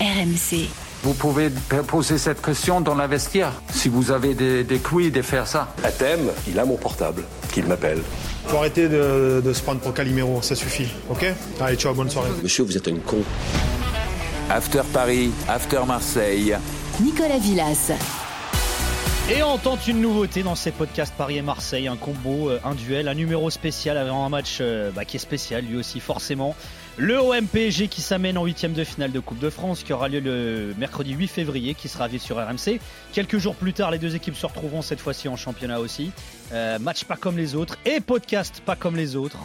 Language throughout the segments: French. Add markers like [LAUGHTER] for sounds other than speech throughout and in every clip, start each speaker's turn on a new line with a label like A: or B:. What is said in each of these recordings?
A: RMC.
B: Vous pouvez poser cette question dans la vestiaire, si vous avez des, des couilles de faire ça.
C: À thème, il a mon portable, qu'il m'appelle.
D: Faut arrêter de, de se prendre pour Calimero, ça suffit, ok? Allez, ciao, bonne soirée.
C: Monsieur, vous êtes un con.
E: After Paris, After Marseille.
A: Nicolas Villas.
F: Et on tente une nouveauté dans ces podcasts Paris et Marseille, un combo, euh, un duel, un numéro spécial avant un match euh, bah, qui est spécial lui aussi forcément. Le OM-PSG qui s'amène en huitième de finale de Coupe de France qui aura lieu le mercredi 8 février qui sera vu sur RMC. Quelques jours plus tard, les deux équipes se retrouveront cette fois-ci en championnat aussi. Euh, match pas comme les autres et podcast pas comme les autres.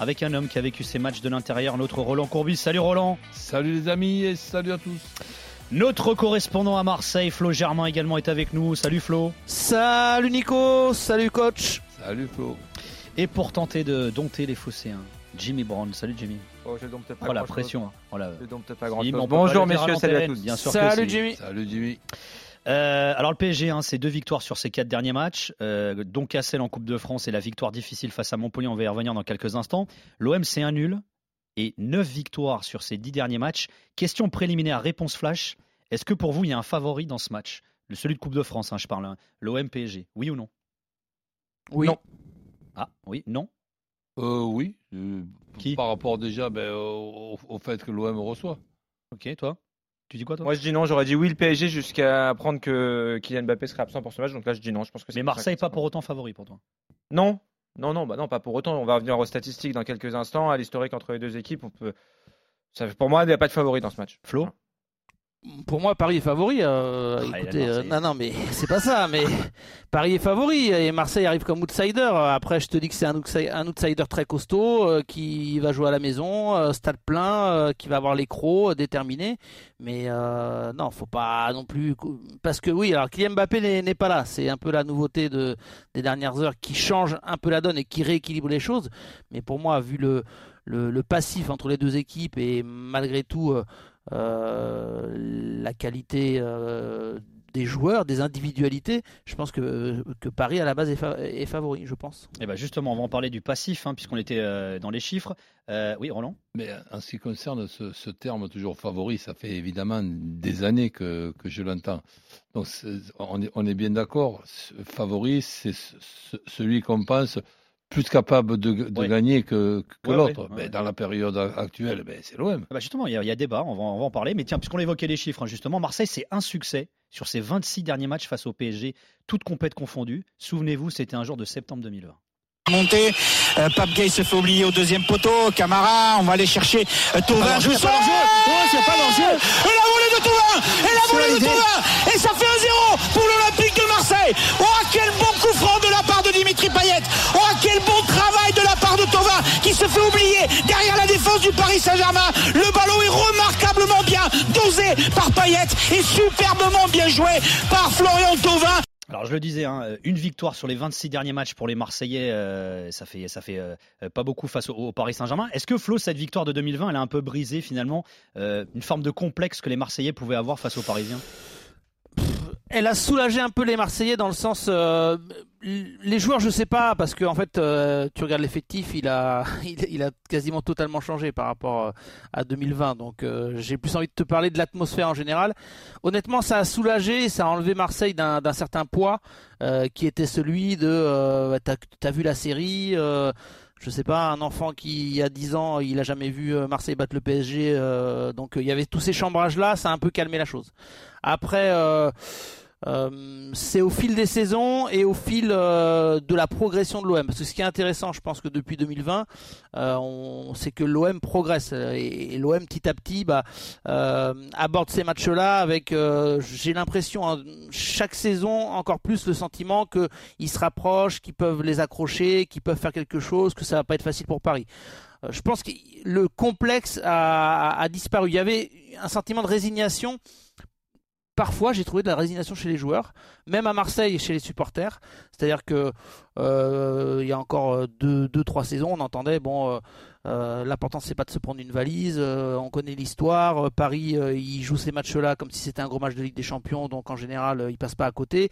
F: Avec un homme qui a vécu ces matchs de l'intérieur, notre Roland Courbis. Salut Roland
G: Salut les amis et salut à tous
F: notre correspondant à Marseille, Flo Germain, également est avec nous. Salut Flo.
H: Salut Nico. Salut coach.
G: Salut Flo.
F: Et pour tenter de dompter les Phocéens, Jimmy Brown. Salut Jimmy.
I: Oh, je dompte pas
F: Oh la pression. Oh la-
I: Je dompte pas grand chose. Bonjour messieurs, salut à tous.
F: Bien sûr que
H: Salut. Jimmy.
G: Salut Jimmy.
F: Euh, alors le PSG, hein, c'est deux victoires sur ses quatre derniers matchs. Euh, dont Cassel en Coupe de France et la victoire difficile face à Montpellier. On va y revenir dans quelques instants. L'OM, c'est un nul et neuf victoires sur ses dix derniers matchs. Question préliminaire, réponse flash. Est-ce que pour vous, il y a un favori dans ce match? Le celui de Coupe de France, hein, je parle. hein. L'OM PSG. Oui ou non?
H: Oui.
I: Non.
F: Ah oui, non?
G: Euh, oui. euh,
F: Qui
G: Par rapport déjà ben, au, au fait que l'OM reçoit.
F: Ok, toi? Tu dis quoi toi?
I: Moi je dis non, j'aurais dit oui le PSG jusqu'à apprendre que Kylian Mbappé serait absent pour ce match. Donc là je dis non, je pense que c'est
F: Mais Marseille, pas pour autant favori pour toi.
I: Non, non, non, bah non, pas pour autant. On va revenir aux statistiques dans quelques instants, à l'historique entre les deux équipes. On peut. Ça, pour moi, il n'y a pas de favori dans ce match.
F: Flo?
H: Pour moi, Paris est favori. euh,
F: Ah,
H: écoutez, euh, non, non, mais c'est pas ça. Mais Paris est favori et Marseille arrive comme outsider. Après, je te dis que c'est un, outside- un outsider très costaud euh, qui va jouer à la maison, stade plein, qui va avoir les crocs déterminés. Mais non, faut pas non plus parce que oui, alors Kylian Mbappé n'est n'est pas là. C'est un peu la nouveauté de, des dernières heures qui change un peu la donne et qui rééquilibre les choses. Mais pour moi, vu le le, le passif entre les deux équipes et malgré tout euh, la qualité euh, des joueurs, des individualités, je pense que, que Paris à la base est, fa- est favori, je pense.
F: Eh ben justement, on va en parler du passif, hein, puisqu'on était euh, dans les chiffres. Euh, oui, Roland?
G: Mais en ce qui concerne ce, ce terme toujours favori, ça fait évidemment des années que, que je l'entends. Donc on est, on est bien d'accord. Favori, c'est ce- ce- celui qu'on pense plus capable de, de
F: Ouais.
G: gagner que, que
F: Ouais,
G: l'autre.
F: ouais, ouais.
G: Mais dans la période actuelle, ben, c'est l'OM.
F: Ah bah Justement, il y, a, il y a débat, on va, on va en parler. Mais tiens, puisqu'on évoquait les chiffres, hein, justement, Marseille, c'est un succès sur ses 26 derniers matchs face au PSG, toutes compètes confondues. Souvenez-vous, c'était un jour de septembre 2020.
J: Montée, euh, Pape Gay se fait oublier au deuxième poteau, Camara, on va aller chercher euh, Thauvin, joue ça Oh, c'est pas danger Et la volée de Thauvin Et la volée de Thauvin Et ça fait un 0 pour l'Olympique de Marseille Oh, du Paris Saint-Germain. Le ballon est remarquablement bien dosé par Payet et superbement bien joué par Florian Thauvin.
F: Alors, je le disais, hein, une victoire sur les 26 derniers matchs pour les Marseillais, euh, ça fait, ça fait euh, pas beaucoup face au, au Paris Saint-Germain. Est-ce que Flo, cette victoire de 2020, elle a un peu brisé finalement euh, une forme de complexe que les Marseillais pouvaient avoir face aux Parisiens?
H: Elle a soulagé un peu les Marseillais dans le sens. euh, les joueurs, je sais pas, parce que en fait, euh, tu regardes l'effectif, il a, [LAUGHS] quasiment totalement changé par rapport euh, à 2020. Donc, j'ai plus envie de te parler de l'atmosphère en général. Honnêtement, ça a soulagé, ça a enlevé Marseille d'un certain poids qui était celui de. Euh, T'as as vu la série je sais pas, un enfant qui, il y a 10 ans, il a jamais vu euh, Marseille battre le PSG. euh, donc, euh, il y avait tous ces chambrages-là, ça a un peu calmé la chose. Après, euh, c'est au fil des saisons et au fil euh, de la progression de l'OM. Parce que ce qui est intéressant, je pense que depuis 2020, euh, on sait que l'OM progresse et, l'OM petit à petit bah, euh, aborde ces matchs-là avec, euh, j'ai l'impression, hein, chaque saison encore plus le sentiment qu'ils se rapprochent, qu'ils peuvent les accrocher, qu'ils peuvent faire quelque chose, que ça va pas être facile pour Paris. Je pense que le complexe a, a- a disparu. Il y avait un sentiment de résignation parfois j'ai trouvé de la résignation chez les joueurs, même à Marseille et chez les supporters. C'est-à-dire que euh, il y a encore euh, deux, deux, trois saisons, on entendait bon, euh, euh, l'important c'est pas de se prendre une valise. on connaît l'histoire. Paris, il joue ces matchs-là comme si c'était un gros match de Ligue des Champions, donc en général, il passe pas à côté.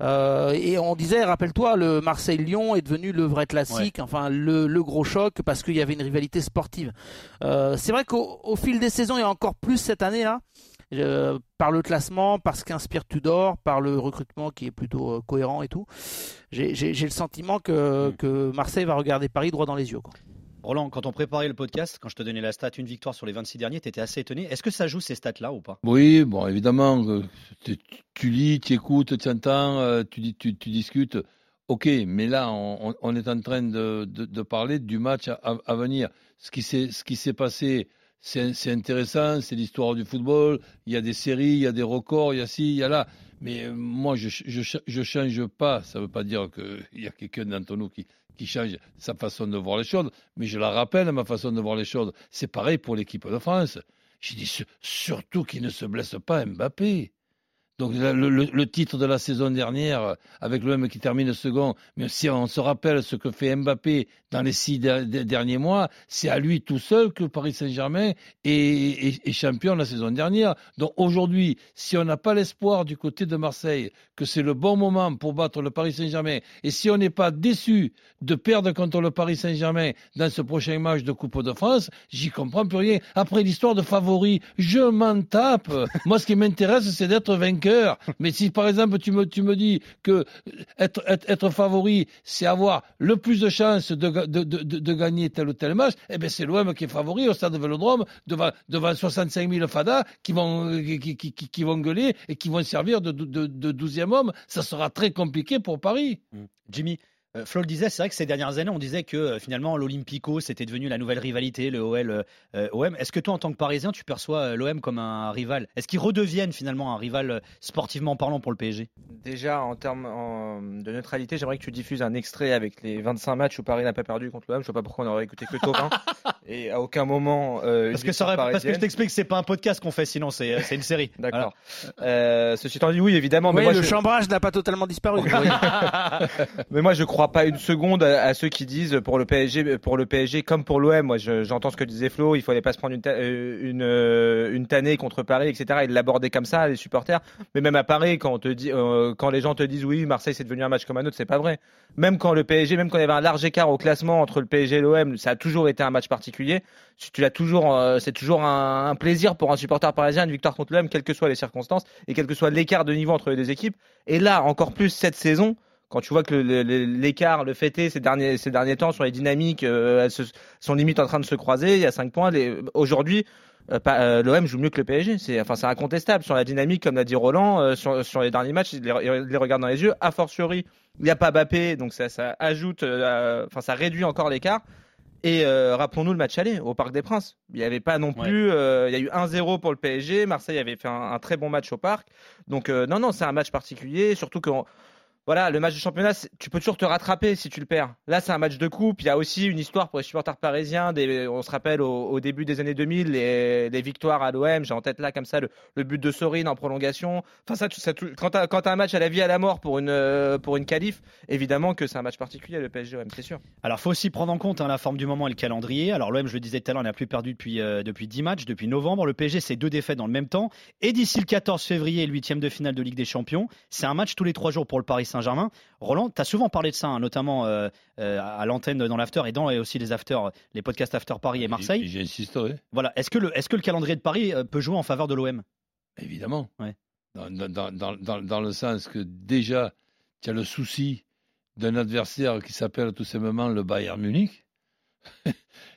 H: Et on disait, rappelle-toi, le Marseille-Lyon est devenu le vrai classique, enfin le, le gros choc parce qu'il y avait une rivalité sportive. C'est vrai qu'au au fil des saisons et encore plus cette année-là. Euh, par le classement, par ce qu'inspire Tudor, par le recrutement qui est plutôt euh, cohérent et tout. J'ai le sentiment que,
F: Mm.
H: que Marseille va regarder Paris droit dans les yeux. Quoi.
F: Roland, quand on préparait le podcast, quand je te donnais la stat, une victoire sur les 26 derniers, tu étais assez étonné. Est-ce que ça joue ces stats-là ou pas?
G: Oui, bon, évidemment, euh, tu, tu lis, tu écoutes, tu entends, tu, dis- tu, tu discutes. Ok, mais là, on, est en train de, de- de parler du match à, venir. Ce qui s'est ce qui s'est passé, c'est intéressant, c'est l'histoire du football. Il y a des séries, il y a des records, il y a ci, il y a là. Mais euh, moi, je je change pas. Ça ne veut pas dire qu'il y a quelqu'un d'entre nous qui, qui change sa façon de voir les choses, mais je la rappelle, ma façon de voir les choses. C'est pareil pour l'équipe de France. J'ai dit su- surtout qu'il ne se blesse pas Mbappé. Donc le, titre de la saison dernière, euh, avec l'OM qui termine second, mais si on se rappelle ce que fait Mbappé dans les six der- der- derniers mois, c'est à lui tout seul que Paris Saint-Germain est, est- est champion la saison dernière. Donc aujourd'hui, si on n'a pas l'espoir du côté de Marseille que c'est le bon moment pour battre le Paris Saint-Germain, et si on n'est pas déçu de perdre contre le Paris Saint-Germain dans ce prochain match de Coupe de France, j'y comprends plus rien. Après l'histoire de favoris, je m'en tape. Moi, ce qui m'intéresse, c'est d'être vainqueur. Mais si, par exemple, tu me, dis que euh, être, favori, c'est avoir le plus de chances de, ga- de, de, de- de gagner tel ou tel match, eh bien, c'est l'OM qui est favori au stade de Vélodrome devant, devant 65 000 fadas qui vont, qui, qui, gueuler et qui vont servir de, de, de 12e homme. Ça sera très compliqué pour Paris.
F: Jimmy, euh, Flo le disait, c'est vrai que ces dernières années, on disait que euh, finalement l'Olympico, c'était devenu la nouvelle rivalité, le OL, euh, euh, OM. Est-ce que toi, en tant que Parisien, tu perçois euh, l'OM comme un rival? Est-ce qu'ils redeviennent finalement un rival euh, sportivement parlant pour le PSG
I: Déjà, en termes en- de neutralité, j'aimerais que tu diffuses un extrait avec les 25 matchs où Paris n'a pas perdu contre l'OM. Je vois pas pourquoi on aurait écouté que Tauvin. [LAUGHS] Et à aucun moment. euh,
F: Parce que, ça aurait- parce que je t'explique, c'est pas un podcast qu'on fait, sinon c'est euh, une série. [LAUGHS]
I: D'accord. Euh, ceci étant dit, oui, évidemment. mais
H: Oui,
I: moi,
H: le
I: je-
H: chambrage n'a pas totalement disparu. [LAUGHS]
I: Mais moi, je crois pas une seconde à, ceux qui disent pour le PSG, pour le PSG comme pour l'OM. Moi, je- j'entends ce que disait Flo. Il fallait pas se prendre une, ta- euh, euh, tannée contre Paris, etc. Et l'aborder comme ça, les supporters. Mais même à Paris, euh, quand les gens te disent oui, Marseille c'est devenu un match comme un autre, c'est pas vrai. Même quand le PSG, même quand il y avait un large écart au classement entre le PSG et l'OM, ça a toujours été un match particulier. Tu l'as toujours, c'est toujours un, un plaisir pour un supporter parisien une victoire contre l'OM, quelles que soient les circonstances et quel que soit l'écart de niveau entre les deux équipes. Et là, encore plus cette saison, quand tu vois que le- le- l'écart, le fait est, ces derniers, ces derniers temps sur les dynamiques, euh, elles se- sont limite en train de se croiser. Il y a 5 points. Aujourd'hui, euh, euh, l'OM joue mieux que le PSG. C'est enfin, incontestable sur la dynamique, comme l'a dit Roland, sur, sur les derniers matchs. Il les, il les regarde dans les yeux. A fortiori, il n'y a pas Bappé, donc ça, ça ajoute, enfin, ça réduit encore l'écart. Et euh, rappelons-nous le match aller au Parc des Princes. Il n'y avait pas non plus. euh, il y a eu 1-0 pour le PSG. Marseille avait fait un, un très bon match au Parc. Donc euh, non, non, c'est un match particulier. Surtout que voilà, le match de championnat, tu peux toujours te rattraper si tu le perds. Là, c'est un match de coupe. Il y a aussi une histoire pour les supporters parisiens. On se rappelle au, début des années 2000, les, victoires à l'OM. J'ai en tête là, comme ça, le, but de Sorine en prolongation. Enfin, ça, quand tu as, un match à la vie à la mort pour une, euh, pour une qualif, évidemment que c'est un match particulier, le PSG-OM, c'est sûr.
F: Alors, faut aussi prendre en compte hein, la forme du moment et le calendrier. Alors, l'OM, je le disais tout à l'heure, n'a plus perdu depuis, euh, depuis 10 matchs, depuis novembre. Le PSG, c'est deux défaites dans le même temps. Et d'ici le 14 février, le huitième de finale de Ligue des Champions, c'est un match tous les trois jours pour le Paris Saint-Germain. Roland, tu as souvent parlé de ça, hein, notamment euh, euh, à l'antenne dans l'after et dans et aussi les after, les podcasts After Paris et Marseille.
G: J'insisterai.
F: Voilà. Est-ce que, le, est-ce que le calendrier de Paris euh, peut jouer en faveur de l'OM
G: Évidemment.
F: Ouais.
G: Dans, dans, dans, dans, le sens que déjà, tu as le souci d'un adversaire qui s'appelle tout simplement le Bayern Munich. [LAUGHS]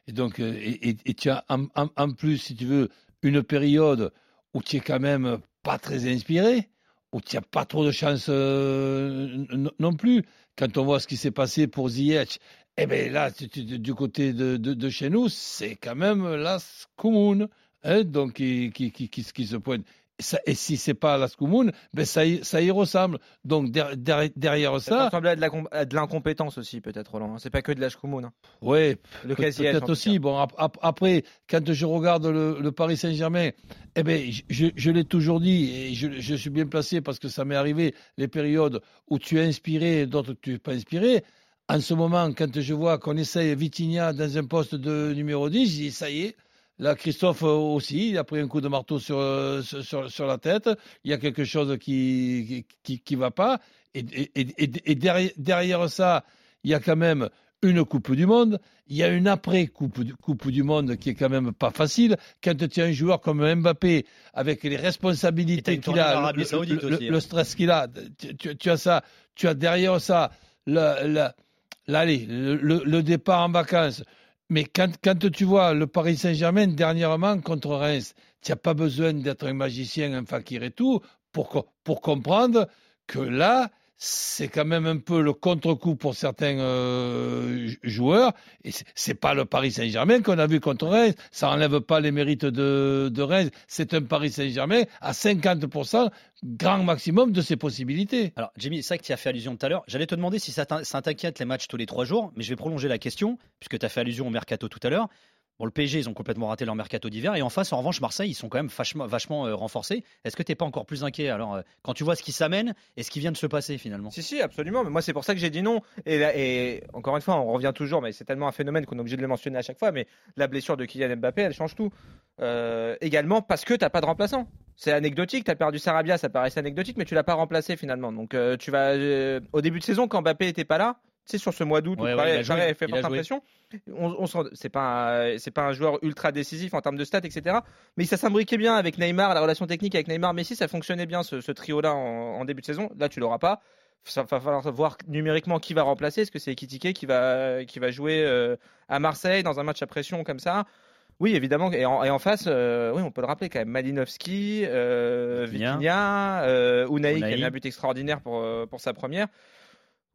G: et donc, et, et- et tu as en, en- en plus, si tu veux, une période où tu es quand même pas très inspiré, où tu n'as pas trop de chance euh, non plus. Quand on voit ce qui s'est passé pour Ziyech, eh bien là, du côté de, chez nous, c'est quand même la commune hein, donc qui, qui, qui, qui se pointe. Et, ça- et si c'est pas la commune, ben ça, y, ça y ressemble. Donc der- der- derrière
I: Ça
G: ça,
I: ressembler à de l'incompétence aussi, peut-être, Roland. hein. C'est pas que de la Shkoumoun, hein.
G: ouais,
I: Le.
G: Peut-être aussi. Bon, ap- ap- après, quand je regarde le, le Paris Saint-Germain, eh ben, je, je- je l'ai toujours dit et je, je suis bien placé parce que ça m'est arrivé les périodes où tu es inspiré et d'autres tu n'es pas inspiré. En ce moment, quand je vois qu'on essaye Vitinha dans un poste de numéro 10, je dis ça y est. Là, Christophe euh, aussi, il a pris un coup de marteau sur, euh, sur, sur- la tête. Il y a quelque chose qui qui, va pas. Et, et, et, et derrière, derrière ça, il y a quand même une Coupe du Monde, il y a une après-Coupe du, coupe du Monde qui est quand même pas facile. Quand tu as un joueur comme Mbappé, avec les responsabilités qu'il a, le,
F: Saoudite
G: le-
F: aussi,
G: le
F: hein.
G: stress qu'il a, tu, tu- tu as ça, tu as derrière ça l'allez, le, le- le départ en vacances. Mais quand, tu vois le Paris Saint-Germain dernièrement contre Reims, tu n'as pas besoin d'être un magicien, un fakir et tout, pour, pour comprendre que là, c'est quand même un peu le contre-coup pour certains euh, jou- joueurs. Et c'est- pas le Paris Saint-Germain qu'on a vu contre Reims. Ça enlève pas les mérites de, Reims. C'est un Paris Saint-Germain à 50%, grand maximum de ses possibilités.
F: Alors, Jimmy, c'est vrai que tu as fait allusion tout à l'heure. J'allais te demander si ça t'inquiète les matchs tous les trois jours, mais je vais prolonger la question, puisque tu as fait allusion au mercato tout à l'heure. Bon, le PSG, ils ont complètement raté leur mercato d'hiver. Et en face, en revanche, Marseille, ils sont quand même vachement, euh, renforcés. Est-ce que tu pas encore plus inquiet alors euh, quand tu vois ce qui s'amène et ce qui vient de se passer finalement?
I: Si, si, absolument. Mais moi, c'est pour ça que j'ai dit non. Et, là- encore une fois, on revient toujours, mais c'est tellement un phénomène qu'on est obligé de le mentionner à chaque fois. Mais la blessure de Kylian Mbappé, elle change tout. Euh, également parce que t'as pas de remplaçant. C'est anecdotique. T'as perdu Sarabia, ça paraissait anecdotique, mais tu l'as pas remplacé finalement. Donc, tu vas au début de saison quand Mbappé était pas là. Sais, sur ce mois d'août,
F: Ouais, ouais,
I: fait forte impression. On, on c'est pas, un- c'est pas un joueur ultra décisif en termes de stats, etc. Mais ça s'imbriquait bien avec Neymar, la relation technique avec Neymar, Messi, ça fonctionnait bien ce, ce trio-là en, en début de saison. Là, tu l'auras pas. Ça va falloir voir numériquement qui va remplacer. Est-ce que c'est Ekitike qui va, qui va jouer euh, à Marseille dans un match à pression comme ça? Oui, évidemment. Et en, et en face, euh, oui, on peut le rappeler quand même. Malinowski, euh,
F: Vitinha.
I: Euh, Unai, qui a mis un but extraordinaire pour, pour sa première.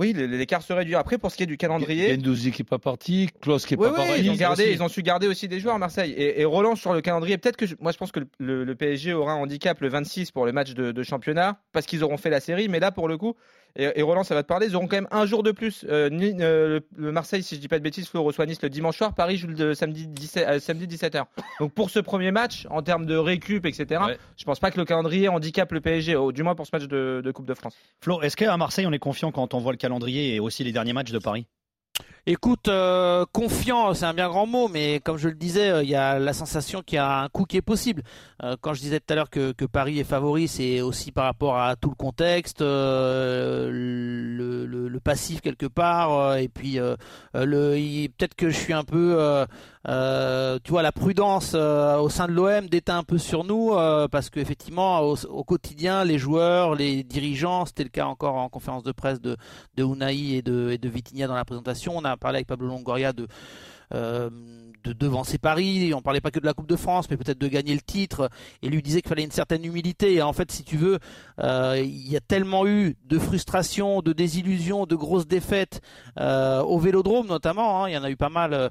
I: Oui, l'écart se réduit. Après, pour ce qui est du calendrier.
G: Gendouzi qui est pas parti, Klaus qui est
I: Oui,
G: pas
I: oui,
G: parti.
I: ils ont gardé, ils ont su garder aussi des joueurs à Marseille. Et, et Roland sur le calendrier, peut-être que je- moi je pense que le, le- le PSG aura un handicap le 26 pour le match de, de championnat parce qu'ils auront fait la série. Mais là, pour le coup, et, et Roland, ça va te parler, ils auront quand même un jour de plus. Euh, ni- euh, le, le Marseille, si je dis pas de bêtises, Flo reçoit Nice le dimanche soir. Paris joue le samedi 17, euh, samedi 17h. Donc pour ce premier match, en termes de récup, etc.
G: Ouais.
I: Je pense pas que le calendrier handicape le PSG, au- du moins pour ce match de, de Coupe de France.
F: Flo, est-ce qu'à Marseille, on est confiant quand on voit le calendrier et aussi les derniers matchs de Paris?
H: Écoute, euh, confiant, c'est un bien grand mot, mais comme je le disais, euh, il y a la sensation qu'il y a un coup qui est possible. Euh, quand je disais tout à l'heure que, que Paris est favori, c'est aussi par rapport à tout le contexte, euh, le, le- le passif quelque part, euh, et puis le, peut-être que je suis un peu, euh, tu vois, la prudence euh, au sein de l'OM déteint un peu sur nous, euh, parce qu'effectivement, au, quotidien, les joueurs, les dirigeants, c'était le cas encore en conférence de presse de, de et de, et de Vitinha dans la présentation. On a parlé avec Pablo Longoria de, euh, de devancer Paris. On parlait pas que de la Coupe de France, mais peut-être de gagner le titre. Et lui disait qu'il fallait une certaine humilité. Et en fait, si tu veux, euh, il y a tellement eu de frustration, de désillusion, de grosses défaites euh, au Vélodrome notamment. hein. il y en a eu pas mal euh,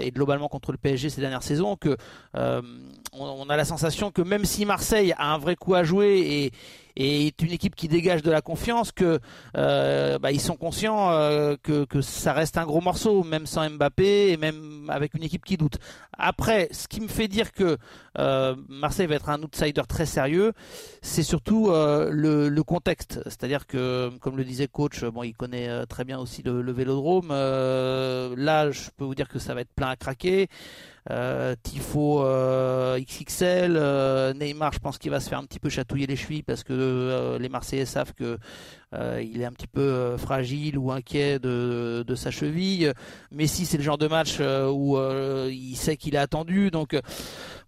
H: et globalement contre le PSG ces dernières saisons que on, a la sensation que même si Marseille a un vrai coup à jouer et est une équipe qui dégage de la confiance que euh, bah, ils sont conscients euh, que, ça reste un gros morceau même sans Mbappé et même avec une équipe qui doute. Après, ce qui me fait dire que euh, Marseille va être un outsider très sérieux, c'est surtout le, contexte. C'est-à-dire que, comme le disait coach, bon, il connaît très bien aussi le, le Vélodrome. Là, je peux vous dire que ça va être plein à craquer. Euh, Tifo euh, XXL, euh, Neymar, je pense qu'il va se faire un petit peu chatouiller les chevilles parce que les Marseillais savent que il est un petit peu fragile ou inquiet de, sa cheville. Messi, c'est le genre de match où il sait qu'il est attendu, donc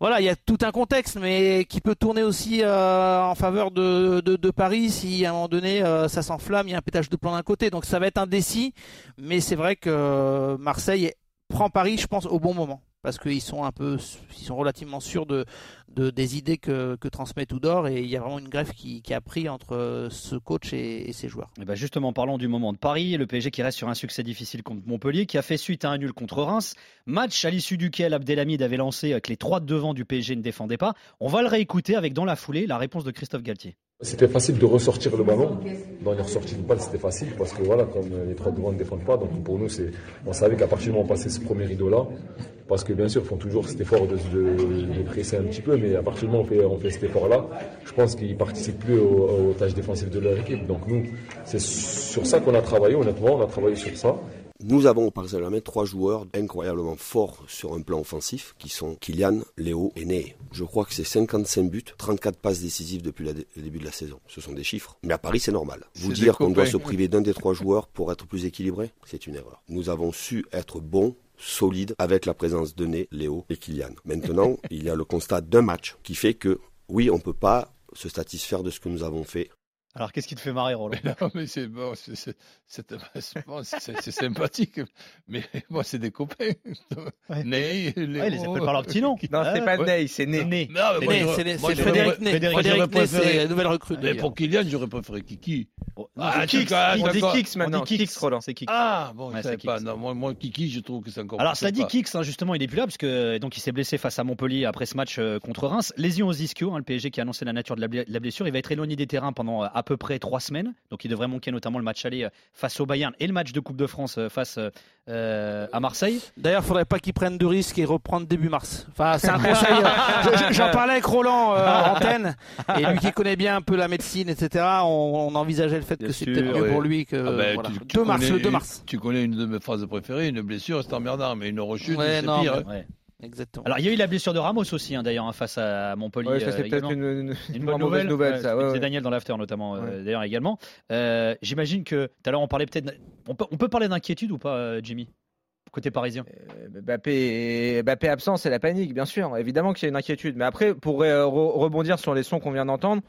H: voilà, il y a tout un contexte, mais qui peut tourner aussi en faveur de, Paris si à un moment donné ça s'enflamme, il y a un pétage de plomb d'un côté, donc ça va être indécis, mais c'est vrai que Marseille prend Paris, je pense, au bon moment parce qu'ils sont ils sont relativement sûrs de, de des idées que, que transmet Tudor et il y a vraiment une greffe qui, a pris entre euh, ce coach et, et ses joueurs.
F: Eh ben justement, parlons du moment de Paris. Le PSG qui reste sur un succès difficile contre Montpellier, qui a fait suite à un nul contre Reims. Match à l'issue duquel Abdelhamid avait lancé que les trois de devant du PSG ne défendaient pas. On va le réécouter avec dans la foulée la réponse de Christophe Galtier.
A: C'était facile de ressortir le ballon. Dans les ressorties de balle, c'était facile parce que voilà, comme les trois devant ne défendent pas, donc pour nous, c'est, on savait qu'à partir du moment où on passait ce premier rideau-là, parce que bien sûr, ils font toujours cet effort de, de, de presser un petit peu, mais à partir du moment où on fait, on fait cet effort-là, je pense qu'ils participent plus aux, aux tâches défensives de leur équipe. Donc nous, c'est sur ça qu'on a travaillé, honnêtement, on a travaillé sur ça.
K: Nous avons au Paris Saint-Germain trois joueurs incroyablement forts sur un plan offensif qui sont Kylian, Léo et Ney. Je crois que c'est 55 buts, 34 passes décisives depuis la- le début de la saison. Ce sont des chiffres. Mais à Paris, c'est normal. Vous dire qu'on doit se priver d'un des trois joueurs pour être plus équilibré, c'est une erreur. Nous avons su être bons solide avec la présence de Ney, Léo et Kylian. Maintenant, [LAUGHS] il y a le constat d'un match qui fait que oui, on peut pas se satisfaire de ce que nous avons fait.
F: Alors, qu'est-ce qui te fait marrer, Roland?
G: Non, mais c'est bon, c'est- sympathique, mais moi, c'est des copains. Ney, Léo.
F: Ouais, ils les appellent par leur petit nom.
I: Non, c'est pas
F: ouais.
I: Ney, c'est Ney.
F: Ney.
G: Non, mais moi,
H: Ney,
G: j'aurais-
H: c'est les- Frédéric Ney.
F: Frédéric
H: Ney, c'est la nouvelle recrue.
G: Mais pour Kylian, j'aurais préféré Kiki.
F: Non,
G: Ah,
F: Kix,
I: On dit. Kix maintenant,
F: On dit Kix.
I: Roland.
F: C'est Kix.
G: Ah, bon, je savais
F: c'est
G: pas.
F: Kix.
G: Non, moi, moi, Kiki, je trouve que c'est encore
F: Alors, ça dit. Kix, hein, justement, il est plus là, parce que donc, il s'est blessé face à Montpellier après ce match euh, contre Reims. Lésion aux ischio, hein, le PSG qui a annoncé la nature de la blessure. Il va être éloigné des terrains pendant euh, à peu près trois semaines. Donc, il devrait manquer notamment le match aller euh, face au Bayern et le match de Coupe de France euh, face euh, à Marseille.
H: D'ailleurs, faudrait pas qu'il prenne de risques et reprendre début mars. Enfin, c'est un conseil. [LAUGHS] je- je- J'en parlais avec Roland euh, en [LAUGHS] antenne, et lui qui connaît bien un peu la médecine, etc. On, on envisageait le fait
I: Bien
H: que peut-être mieux
G: ouais.
H: pour lui que
G: Ah ben,
H: voilà.
G: tu- tu
H: 2 mars,
G: connais
H: le 2
G: une-
H: mars.
G: Tu connais une de mes phrases préférées, une blessure, c'est emmerdant, mais une rechute,
H: Ouais,
G: c'est pire.
H: mais-
G: hein.
F: Ouais.
H: Exactement.
F: Alors, il y a eu la blessure de Ramos aussi, hein, d'ailleurs, hein, face à Montpellier.
I: Ouais, ça,
F: euh,
I: c'est peut-être
F: également.
I: une, une,
F: Une
I: une
F: bonne
I: mauvaise
F: nouvelle,
I: nouvelle, ça. ouais, ouais.
F: Daniel dans l'after notamment, euh, d'ailleurs également. Euh, J'imagine que tout à l'heure on parlait peut-être, on peut, on peut parler d'inquiétude ou pas, euh, Jimmy, côté parisien?
I: Euh, Mbappé, Mbappé absent, c'est la panique, bien sûr. Évidemment qu'il y a une inquiétude. Mais après, pour euh, re- rebondir sur les sons qu'on vient d'entendre,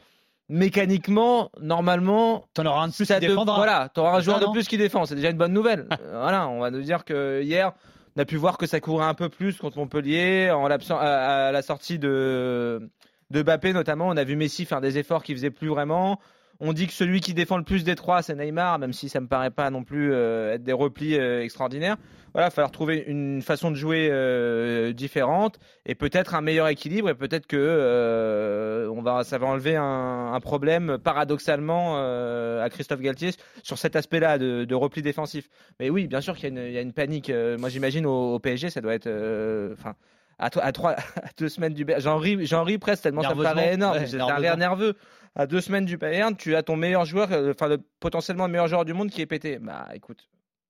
I: mécaniquement, normalement,
F: T'en auras un de plus qui
I: te-
F: défendra.
I: Voilà, tu auras un joueur de plus qui défend. C'est déjà une bonne nouvelle. Euh, [LAUGHS] voilà, on va nous dire que hier, on a pu voir que ça courait un peu plus contre Montpellier en à, à la sortie de de Mbappé notamment. On a vu Messi faire des efforts qu'il faisait plus vraiment. On dit que celui qui défend le plus des trois, c'est Neymar, même si ça me paraît pas non plus euh, être des replis euh, extraordinaires. Voilà, il va falloir trouver une façon de jouer euh, différente et peut-être un meilleur équilibre et peut-être que on va, ça va enlever un, un problème paradoxalement à Christophe Galtier sur cet aspect-là de, de repli défensif. Mais oui, bien sûr qu'il y, a une- il y a une panique. Moi, j'imagine au, au PSG, ça doit être, enfin. à, trois- à, trois, [LAUGHS] à deux semaines du j'en ris, j'en ris presque tellement ça me paraît énorme.
F: ouais,
I: C'est un rire nerveux. À deux semaines du Bayern, tu as ton meilleur joueur, euh, enfin le- potentiellement le meilleur joueur du monde qui est pété. Bah écoute,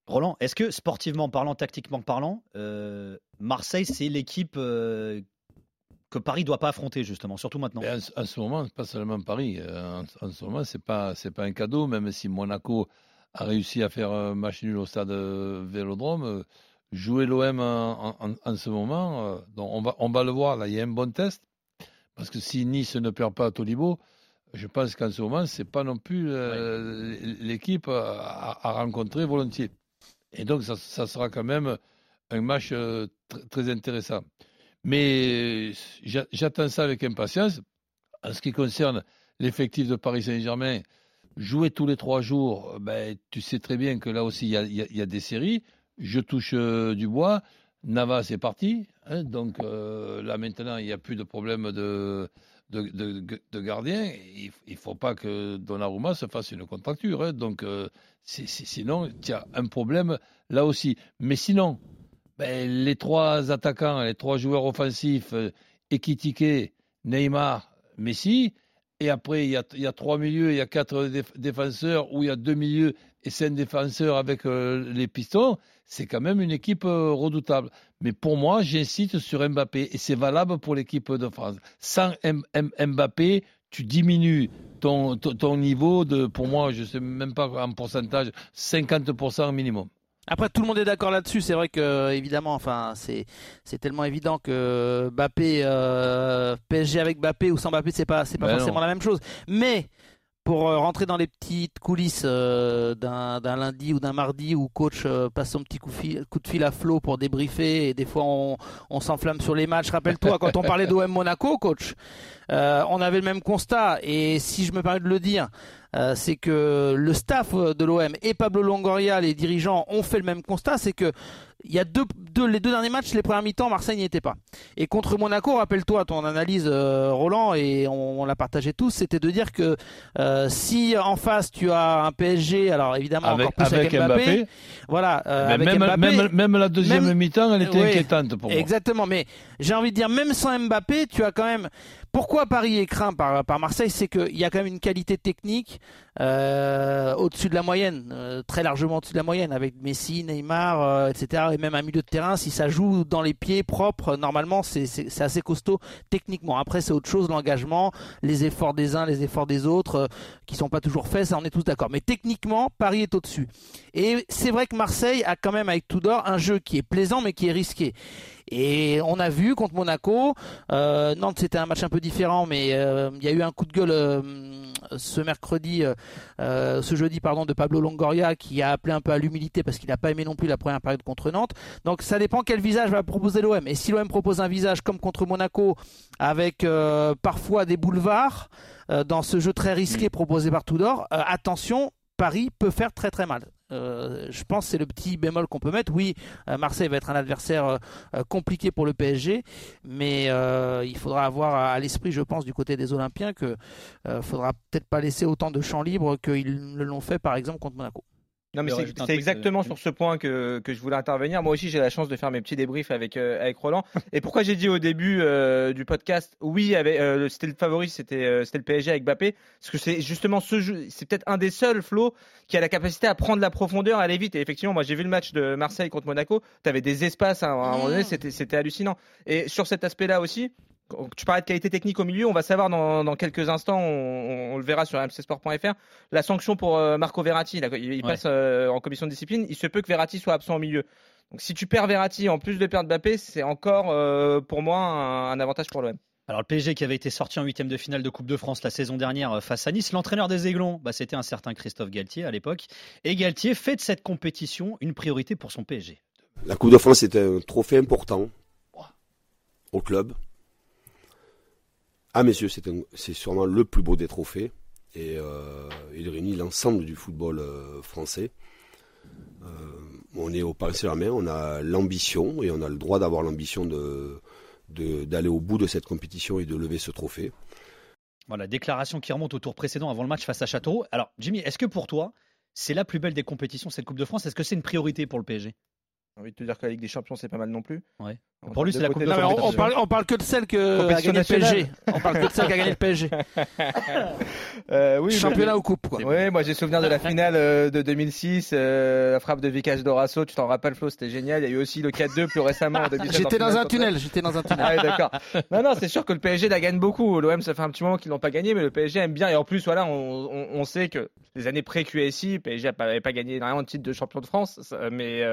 F: Roland, est-ce que sportivement parlant, tactiquement parlant, euh, Marseille c'est l'équipe euh, que Paris doit pas affronter justement, surtout maintenant?
G: En, ce- en ce moment, pas seulement Paris. En, en ce moment, c'est pas c'est pas un cadeau, même si Monaco a réussi à faire un match nul au stade Vélodrome. Jouer l'OM en, en- en ce moment, euh, donc on va on va le voir. Là, il y a un bon test parce que si Nice ne perd pas à Tolibo, je pense qu'en ce moment, c'est pas non plus euh, l'équipe à, à rencontrer volontiers. Et donc, ça, ça sera quand même un match euh, tr- très intéressant. Mais j'a- j'attends ça avec impatience. En ce qui concerne l'effectif de Paris Saint-Germain, jouer tous les trois jours, ben, tu sais très bien que là aussi, il y a, il y a- il y a des séries. Je touche euh, du bois. Navas est parti. hein, donc là, maintenant, il n'y a plus de problème de, de, de- gardien. Il ne faut pas que Donnarumma se fasse une contracture. hein. donc euh, sinon, tu as un problème là aussi. Mais sinon, ben, les trois attaquants, les trois joueurs offensifs, euh, Ekitike, Neymar, Messi, et après il y a, il y a trois milieux, il y a quatre déf- défenseurs, ou il y a deux milieux et cinq défenseurs avec euh, les pistons, c'est quand même une équipe euh, redoutable. Mais pour moi, j'insiste sur Mbappé, et c'est valable pour l'équipe de France. Sans M- M- Mbappé, tu diminues ton, ton, ton niveau de, pour moi, je ne sais même pas en pourcentage, 50% minimum.
H: Après, tout le monde est d'accord là-dessus. C'est vrai que, évidemment, enfin, c'est c'est tellement évident que Mbappé, euh, PSG avec Mbappé ou sans Mbappé, c'est pas c'est pas
G: Ben
H: forcément
G: non.
H: la même chose. Mais pour euh, rentrer dans les petites coulisses euh, d'un lundi ou d'un mardi où coach euh, passe son petit coup, coup de fil à flot pour débriefer et des fois on, s'enflamme sur les matchs. Rappelle-toi quand on parlait d'OM Monaco, coach, on avait le même constat et si je me permets de le dire, c'est que le staff de l'OM et Pablo Longoria, les dirigeants, ont fait le même constat, c'est que il y a deux, deux- les deux derniers matchs, les premiers mi-temps, Marseille n'y était pas. Et contre Monaco, rappelle-toi ton analyse, euh, Roland, et on, on l'a partagé tous, c'était de dire que euh, si en face tu as un PSG, alors évidemment
G: Avec-
H: encore plus avec,
G: avec
H: Mbappé,
G: Mbappé.
H: voilà, euh, avec
G: même,
H: Mbappé,
G: même, même la deuxième mi-temps, elle était
H: Oui,
G: inquiétante pour moi.
H: Exactement, mais j'ai envie de dire, même sans Mbappé, tu as quand même Pourquoi Paris est craint par, Marseille C'est qu'il y a quand même une qualité technique euh, au-dessus de la moyenne, euh, très largement au-dessus de la moyenne, avec Messi, Neymar, euh, etc. Et même un milieu de terrain, si ça joue dans les pieds propres, normalement c'est assez costaud techniquement. Après c'est autre chose, l'engagement, les efforts des uns, les efforts des autres, qui sont pas toujours faits, ça on est tous d'accord. Mais techniquement, Paris est au-dessus. Et c'est vrai que Marseille a quand même avec Tudor un jeu qui est plaisant mais qui est risqué. Et on a vu contre Monaco, euh, Nantes c'était un match un peu différent, mais euh, il y a eu un coup de gueule euh, ce mercredi, ce jeudi pardon, de Pablo Longoria qui a appelé un peu à l'humilité parce qu'il n'a pas aimé non plus la première période contre Nantes. Donc ça dépend quel visage va proposer l'OM. Et si l'OM propose un visage comme contre Monaco, avec parfois des boulevards dans ce jeu très risqué proposé par Tudor, attention, Paris peut faire très très mal. Euh, je pense que c'est le petit bémol qu'on peut mettre. Oui, euh, Marseille va être un adversaire euh, compliqué pour le PSG, mais il faudra avoir à, l'esprit, je pense, du côté des Olympiens que faudra peut-être pas laisser autant de champs libres qu'ils ne l'ont fait, par exemple, contre Monaco.
I: Non, mais c'est exactement sur ce point que, que je voulais intervenir. Moi aussi, j'ai la chance de faire mes petits débriefs avec, euh, avec Roland. [LAUGHS] Et pourquoi j'ai dit au début euh, du podcast, oui, euh, c'était le favori, c'était c'était le PSG avec Mbappé, parce que c'est justement ce jeu, c'est peut-être un des seuls, Flo, qui a la capacité à prendre la profondeur, à aller vite. Et effectivement, moi, j'ai vu le match de Marseille contre Monaco. Tu avais des espaces à un moment donné, mmh. c'était hallucinant. Et sur cet aspect-là aussi, tu parlais de qualité technique au milieu, on va savoir dans, quelques instants, on, le verra sur mcsport.fr, la sanction pour euh, Marco Verratti. il, passe euh, en commission de discipline, il se peut que Verratti soit absent au milieu. Donc si tu perds Verratti en plus de perdre Mbappé, c'est encore euh, pour moi un, avantage pour l'OM.
F: Alors le PSG qui avait été sorti en huitième de finale de Coupe de France la saison dernière face à Nice, l'entraîneur des Aiglons, bah, c'était un certain Christophe Galtier à l'époque. Et Galtier fait de cette compétition une priorité pour son PSG.
K: La Coupe de France est un trophée important au club. Ah messieurs, c'est sûrement le plus beau des trophées et euh, il réunit l'ensemble du football euh, français. Euh, on est au Paris Saint-Germain, on a l'ambition et on a le droit d'avoir l'ambition d'aller au bout de cette compétition et de lever ce trophée.
F: Voilà, déclaration qui remonte au tour précédent avant le match face à Châteauroux. Alors Jimmy, est-ce que pour toi, c'est la plus belle des compétitions, cette Coupe de France? Est-ce que c'est une priorité pour le PSG
I: J'ai envie de te dire que la Ligue des Champions, c'est pas mal non plus.
F: Ouais. Pour lui, c'est la Coupe de
H: France. On, parle, on parle que de celle que a gagné le PSG. On parle que de celle qui a gagné le PSG. [LAUGHS] euh, oui, Championnat ou coupe, quoi.
I: Oui, moi j'ai souvenir de la finale euh, de 2006, euh, la frappe de Vicage Dorasso. Tu t'en rappelles, Flo, c'était génial. Il y a eu aussi le 4-2 plus récemment.
H: J'étais dans un tunnel. J'étais dans un tunnel.
I: Ah, d'accord. Non, non, c'est sûr que le PSG la gagne beaucoup. L'OM, ça fait un petit moment qu'ils l'ont pas gagné, mais le PSG aime bien. Et en plus, voilà, on, on, on sait que les années pré-QSI, PSG n'avait pas gagné énormément de titres de champion de France, mais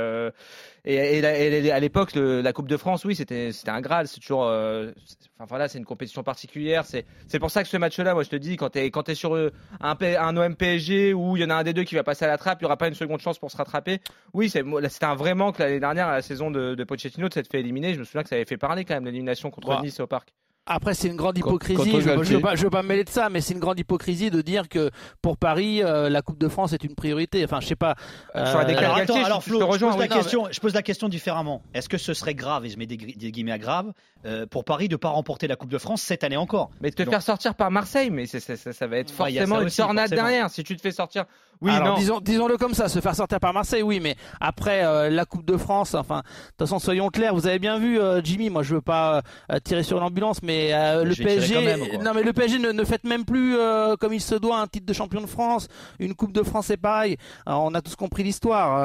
I: et, et, à l'époque, la Coupe de France, oui, c'était un Graal. C'est toujours, euh, enfin voilà, c'est une compétition particulière. C'est pour ça que ce match-là, moi je te dis, quand t'es quand es sur euh, un un OM PSG où il y en a un des deux qui va passer à la trappe, il y aura pas une seconde chance pour se rattraper. Oui, c'était un vrai manque l'année dernière à la saison de, de Pochettino de s'être fait éliminer. Je me souviens que ça avait fait parler quand même l'élimination contre Nice au Parc.
H: Après, c'est une grande hypocrisie. je ne veux, pas, veux pas me mêler de ça, mais c'est une grande hypocrisie de dire que pour Paris, euh, la Coupe de France est une priorité. Enfin, je sais pas.
F: Euh, Sur la déclaration, alors, Flo, je, pose la question, je pose la question différemment. Est-ce que ce serait grave, et je mets des, guillemets à grave, euh, pour Paris de ne pas remporter la Coupe de France cette année encore?
I: Mais de te faire sortir par Marseille, mais ça, ça, va être forcément une tornade derrière. Si tu te fais sortir
H: oui, Alors, disons, disons-le comme ça, se faire sortir par Marseille, oui, mais après euh, la Coupe de France, enfin, de toute façon, soyons clairs, vous avez bien vu, euh, Jimmy, moi je veux pas euh, tirer sur l'ambulance, mais le PSG, non mais le PSG ne, ne fête même plus comme il se doit un titre de champion de France, une Coupe de France, c'est pareil. on a tous compris l'histoire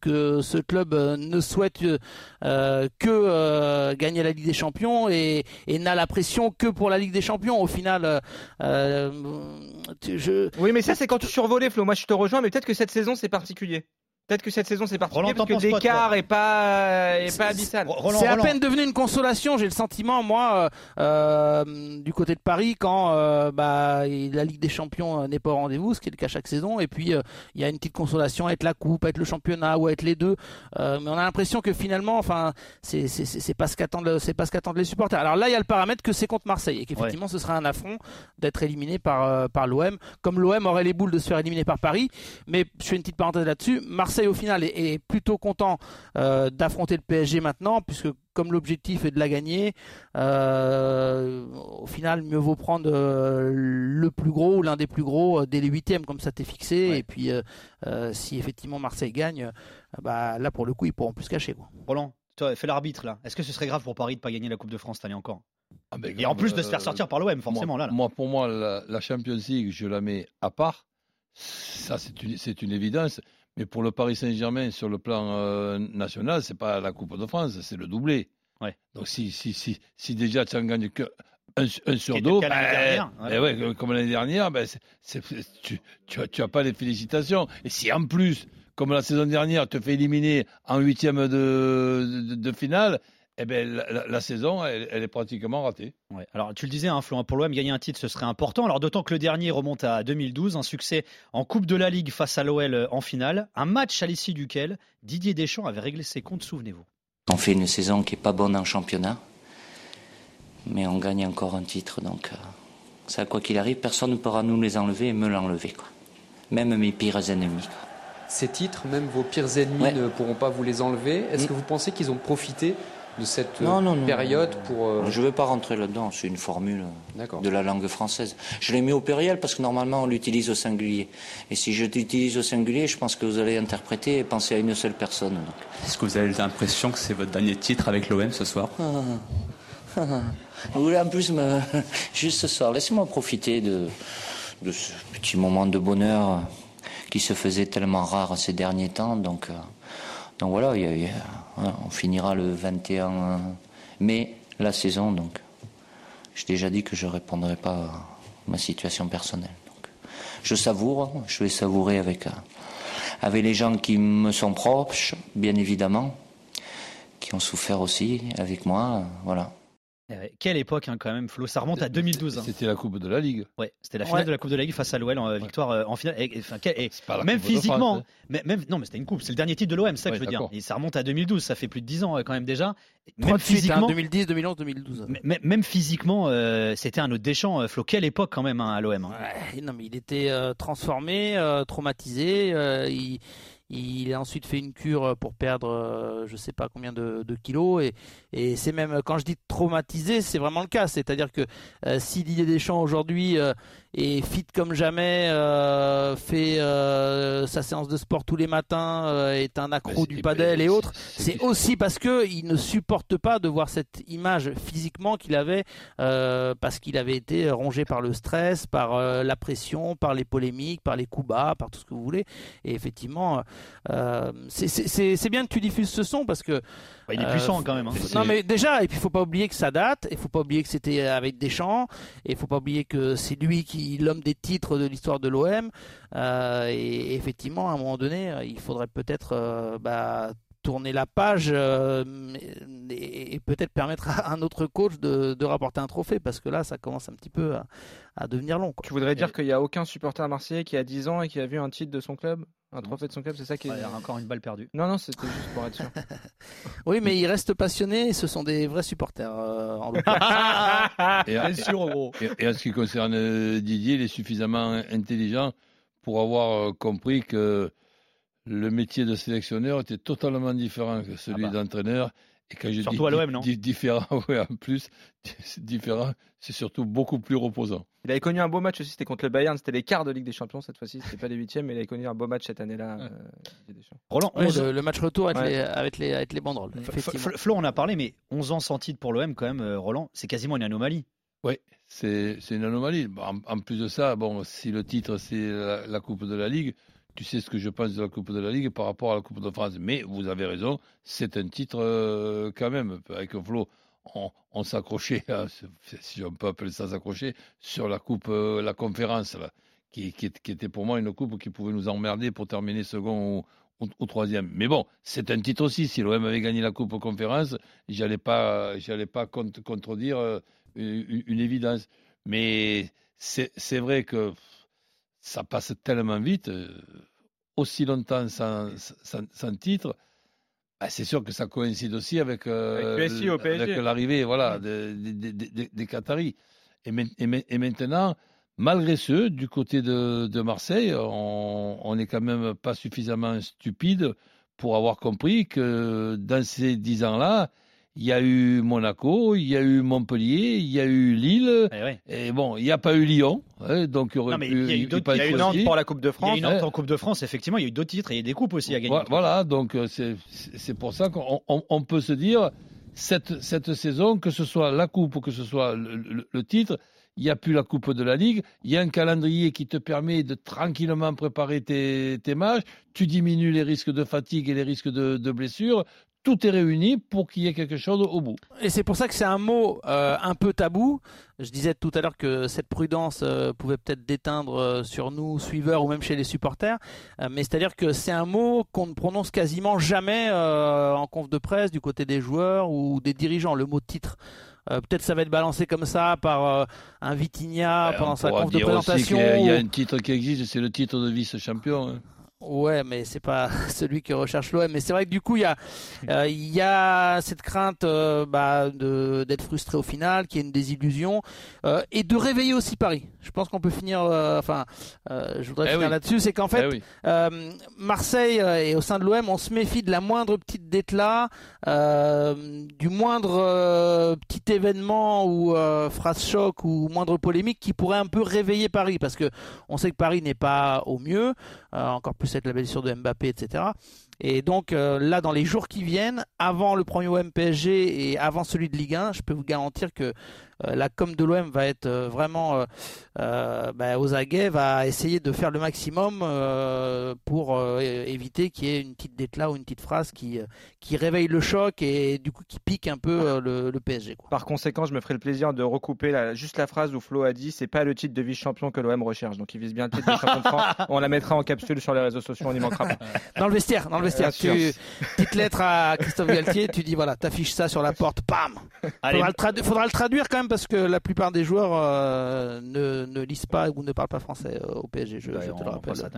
H: que ce club ne souhaite que gagner la Ligue des Champions et, et n'a la pression que pour la Ligue des Champions. Au final, je...
I: oui, mais ça c'est quand tu survolais, Flo moi je te rejoins, mais peut-être que cette saison c'est particulier. Peut-être que cette saison c'est particulier parce que l'écart est pas est pas abyssal.
H: C'est à peine devenu une consolation, j'ai le sentiment moi euh, euh, du côté de Paris quand euh, bah, la Ligue des Champions n'est pas au rendez-vous, ce qui est le cas chaque saison et puis il y a une petite consolation à être la coupe, à être le championnat ou à être les deux. mais on a l'impression que finalement enfin c'est c'est pas ce qu'attendent c'est pas ce qu'attendent les supporters. Alors là il y a le paramètre que c'est contre Marseille et qu'effectivement ce sera un affront d'être éliminé par par l'OM comme l'OM aurait les boules de se faire éliminer par Paris, mais je fais une petite parenthèse là-dessus, Marseille Marseille au final est, plutôt content euh, d'affronter le PSG maintenant, puisque comme l'objectif est de la gagner, euh, au final mieux vaut prendre euh, le plus gros ou l'un des plus gros dès les huitièmes, comme ça t'es fixé. Et puis si effectivement Marseille gagne, bah là pour le coup ils pourront plus se cacher. Quoi.
F: Roland, tu fais l'arbitre là. Est-ce que ce serait grave pour Paris de pas gagner la Coupe de France cette année encore?
G: Ah ben,
F: Et en plus de se faire sortir par l'OM, forcément,
G: moi,
F: là. là.
G: Moi, pour moi, la, la Champions League, je la mets à part. Ça, c'est une, c'est une évidence. Mais pour le Paris Saint-Germain, sur le plan euh, national, c'est pas la Coupe de France, c'est le doublé.
F: Ouais.
G: Donc, si, si, si, si déjà tu en gagnes que un, un sur deux, ben,
F: ouais.
G: ben ouais, comme- l'année dernière, ben, tu, tu, as, tu as pas les félicitations. Et si en plus, comme la saison dernière, te fait éliminer en huitième de, de, de finale, eh ben, la, la- la saison, elle, elle est pratiquement ratée.
F: Ouais. Alors, tu le disais, hein, Flo, hein, pour l'OM, gagner un titre, ce serait important. Alors, d'autant que le dernier remonte à 2012, un succès en Coupe de la Ligue face à l'OL euh, en finale, un match à l'issue duquel Didier Deschamps avait réglé ses comptes, souvenez-vous.
L: On fait une saison qui est pas bonne en championnat, mais on gagne encore un titre. Donc, euh, ça, quoi qu'il arrive, personne ne pourra nous les enlever et me l'enlever. quoi. Même mes pires ennemis. quoi.
M: Ces titres, même vos pires ennemis
L: Ouais.
M: ne pourront pas vous les enlever. Est-ce
L: Mm.
M: que vous pensez qu'ils ont profité de cette euh,
L: Non, non, non,
M: période
L: non, non.
M: pour... euh,
L: Je ne veux pas rentrer là-dedans, c'est une formule
M: D'accord.
L: de la langue française. Je l'ai mis au pluriel parce que normalement on l'utilise au singulier. Et si je l'utilise au singulier, je pense que vous allez interpréter et penser à une seule personne.
N: Est-ce que vous avez l'impression que c'est votre dernier titre avec l'OM ce soir?
L: Vous voulez en plus me... [LAUGHS] Juste ce soir, laissez-moi profiter de, de ce petit moment de bonheur qui se faisait tellement rare ces derniers temps. Donc, euh, donc voilà, il y a- il y a- on finira le 21 mai la saison. Donc j'ai déjà dit que je ne répondrai pas à ma situation personnelle. Je savoure, je vais savourer avec, euh, avec les gens qui me sont proches, bien évidemment, qui ont souffert aussi avec moi. euh, Voilà.
F: Ouais, Quelle époque, hein, quand même, Flo. Ça remonte à 2012. hein.
G: C'était la Coupe de la Ligue.
F: Ouais, c'était la finale
H: Ouais.
F: de la Coupe de la Ligue face à l'OL en euh, victoire euh, en finale. Et, et- enfin, quel- et
G: pas la
F: même physiquement,
G: France, hein.
F: mais- même, non, mais c'était une coupe. C'est le dernier titre de l'OM, c'est ça que je veux dire. Et ça remonte à 2012. Ça fait plus de 10 ans euh, quand même déjà.
H: Trois
F: Même
H: suite, hein,
F: physiquement,
H: 2010, 2011, 2012.
F: m- m- même physiquement, euh, c'était un autre Deschamps. euh, Flo, quelle époque quand même hein, à l'OM. hein.
H: Ouais, non, mais il était euh, transformé, euh, traumatisé. euh, il, il a ensuite fait une cure pour perdre, euh, je sais pas combien de, de kilos. Et, et c'est même, quand je dis traumatisé, c'est vraiment le cas. C'est-à-dire que euh, si Didier Deschamps aujourd'hui euh, est fit comme jamais, euh, fait sa séance de sport tous les matins, est un accro du padel et autres,
G: c'est-
H: aussi parce que il ne supporte pas de voir cette image physiquement qu'il avait parce qu'il avait été rongé par le stress, par la pression, par les polémiques, par les coups bas, par tout ce que vous voulez. Et effectivement, euh, c'est- bien que tu diffuses ce son parce que
F: Ouais, il est
H: euh,
F: puissant quand même. hein.
H: faut- Non mais déjà, et puis il faut pas oublier que ça date, il faut pas oublier que c'était avec Deschamps, et il faut pas oublier que c'est lui qui l'homme des titres de l'histoire de l'OM. Euh, et effectivement, à un moment donné, euh, il faudrait peut-être euh, bah, tourner la page euh, et, et peut-être permettre à un autre coach de, de rapporter un trophée, parce que là, ça commence un petit peu à, à devenir long. quoi.
I: Tu voudrais dire qu'il n'y a aucun supporter marseillais qui a 10 ans et qui a vu un titre de son club? Un trophée de son club, c'est ça qui est...
F: Ouais, il y a encore une balle perdue.
I: Non, non, c'était juste pour être sûr. [LAUGHS]
H: Oui, mais ils restent passionnés, et ce sont des vrais supporters. euh, en. [LAUGHS]
G: Et,
F: sûr, gros.
G: et- ce qui concerne euh, Didier, il est suffisamment intelligent pour avoir euh, compris que le métier de sélectionneur était totalement différent que celui
F: Ah bah.
G: d'entraîneur. Et quand je
F: Surtout
G: dis
F: à l'OM, non
G: di- différent, [LAUGHS] ouais, en plus, c'est différent, c'est surtout beaucoup plus reposant.
I: Il avait connu un beau match aussi, c'était contre le Bayern, c'était les quarts de Ligue des Champions cette fois-ci, c'était pas les huitièmes, mais il avait connu un beau match cette année-là. euh.
F: Roland,
H: Ouais,
F: 11
H: le, le match retour avec,
I: Ouais.
H: les, avec, les, avec les banderoles.
F: Flo, on a parlé, mais 11 ans sans titre pour l'OM, quand même, euh, Roland, c'est quasiment une anomalie.
G: Oui, c'est une anomalie. En, en plus de ça, bon, si le titre c'est la, la Coupe de la Ligue, tu sais ce que je pense de la Coupe de la Ligue par rapport à la Coupe de France. Mais vous avez raison, c'est un titre euh, quand même. Avec Flo, on, on s'accrochait, si on peut appeler ça s'accrocher, sur la Coupe, euh, la conférence, qui, était pour moi une coupe qui pouvait nous emmerder pour terminer second ou, troisième. Mais bon, c'est un titre aussi. Si l'OM avait gagné la Coupe conférence, j'allais pas, j'allais pas contre- contredire euh, une, évidence. Mais c'est vrai que ça passe tellement vite, euh, aussi longtemps sans, sans, sans titre. bah, c'est sûr que ça coïncide aussi avec, euh,
I: Avec
G: l'arrivée voilà, des, des, des- des- des Qataris. Et, main- et main- et maintenant, malgré ce, du côté de, de Marseille, on on n'est quand même pas suffisamment stupide pour avoir compris que dans ces dix ans-là, il y a eu Monaco, il y a eu Montpellier, il y a eu Lille, et bon, il n'y a pas eu Lyon, hein, donc il aurait
F: Non, mais
G: pu
F: il y a eu
G: y
F: il y a eu Nantes pour la Coupe de France. Il y a eu Nantes
G: Hein.
F: en Coupe de France, effectivement, il y a eu d'autres titres et il y a des coupes aussi à gagner.
G: Voilà, voilà, donc euh, c'est pour ça qu'on on- on peut se dire cette, cette saison, que ce soit la coupe ou que ce soit le, le- le titre, il n'y a plus la coupe de la Ligue, il y a un calendrier qui te permet de tranquillement préparer tes, tes matchs, tu diminues les risques de fatigue et les risques de, de blessure, tout est réuni pour qu'il y ait quelque chose au bout.
H: Et c'est pour ça que c'est un mot euh, un peu tabou. Je disais tout à l'heure que cette prudence euh, pouvait peut-être déteindre euh, sur nous, suiveurs ou même chez les supporters. Euh, mais c'est-à-dire que c'est un mot qu'on ne prononce quasiment jamais euh, en conf de presse du côté des joueurs ou des dirigeants, le mot titre. Euh, peut-être ça va être balancé comme ça par euh, un Vitinha pendant sa conf de présentation.
G: Il y a un titre qui existe, c'est le titre de vice-champion. hein.
H: Ouais, mais c'est pas [LAUGHS] celui que recherche l'OM. Mais c'est vrai que du coup, il y a, euh, il y a cette crainte euh, bah, de d'être frustré au final, qu'il y ait une désillusion, euh, et de réveiller aussi Paris. Je pense qu'on peut finir. Enfin, je voudrais
G: Eh
H: finir
G: oui.
H: là-dessus, c'est qu'en fait,
G: Eh oui.
H: Marseille et au sein de l'OM, on se méfie de la moindre petite déclat, du moindre petit événement ou phrase choc ou moindre polémique qui pourrait un peu réveiller Paris, parce que on sait que Paris n'est pas au mieux, encore plus avec la blessure de Mbappé, etc. Et donc euh, là, dans les jours qui viennent, avant le premier OM PSG et avant celui de Ligue 1, je peux vous garantir que euh, la com de l'OM va être euh, vraiment bah, aux aguets, va essayer de faire le maximum pour éviter qu'il y ait une petite déclat ou une petite phrase qui, qui réveille le choc et du coup qui pique un peu le, le PSG. Quoi.
I: Par conséquent, je me ferai le plaisir de recouper la- juste la phrase où Flo a dit c'est pas le titre de vice-champion que l'OM recherche. Donc il vise bien le titre de champion de France. [LAUGHS] On la mettra en capsule sur les réseaux sociaux, on n'y manquera pas.
H: Dans le vestiaire, dans le vestiaire. Tu, petite lettre à Christophe Galtier, tu dis voilà, t'affiches ça sur la porte, pam.
F: Allez.
H: Faudra le, tradu- faudra le traduire quand même parce que la plupart des joueurs euh, ne, ne lisent pas ou ne parlent pas français euh, au PSG. Je, je te le rappelle.
F: ça.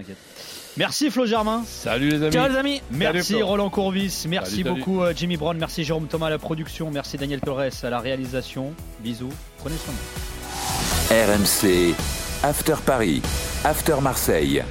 F: Merci Flo Germain.
G: Salut les amis.
H: Ciao les amis.
F: Merci
G: Salut.
F: Roland Courbis, merci
G: Salut,
F: beaucoup euh, Jimmy Brown, merci Jérôme Thomas à la production, merci Daniel Torres à la réalisation. Bisous, prenez soin de vous.
E: RMC, After Paris, After Marseille.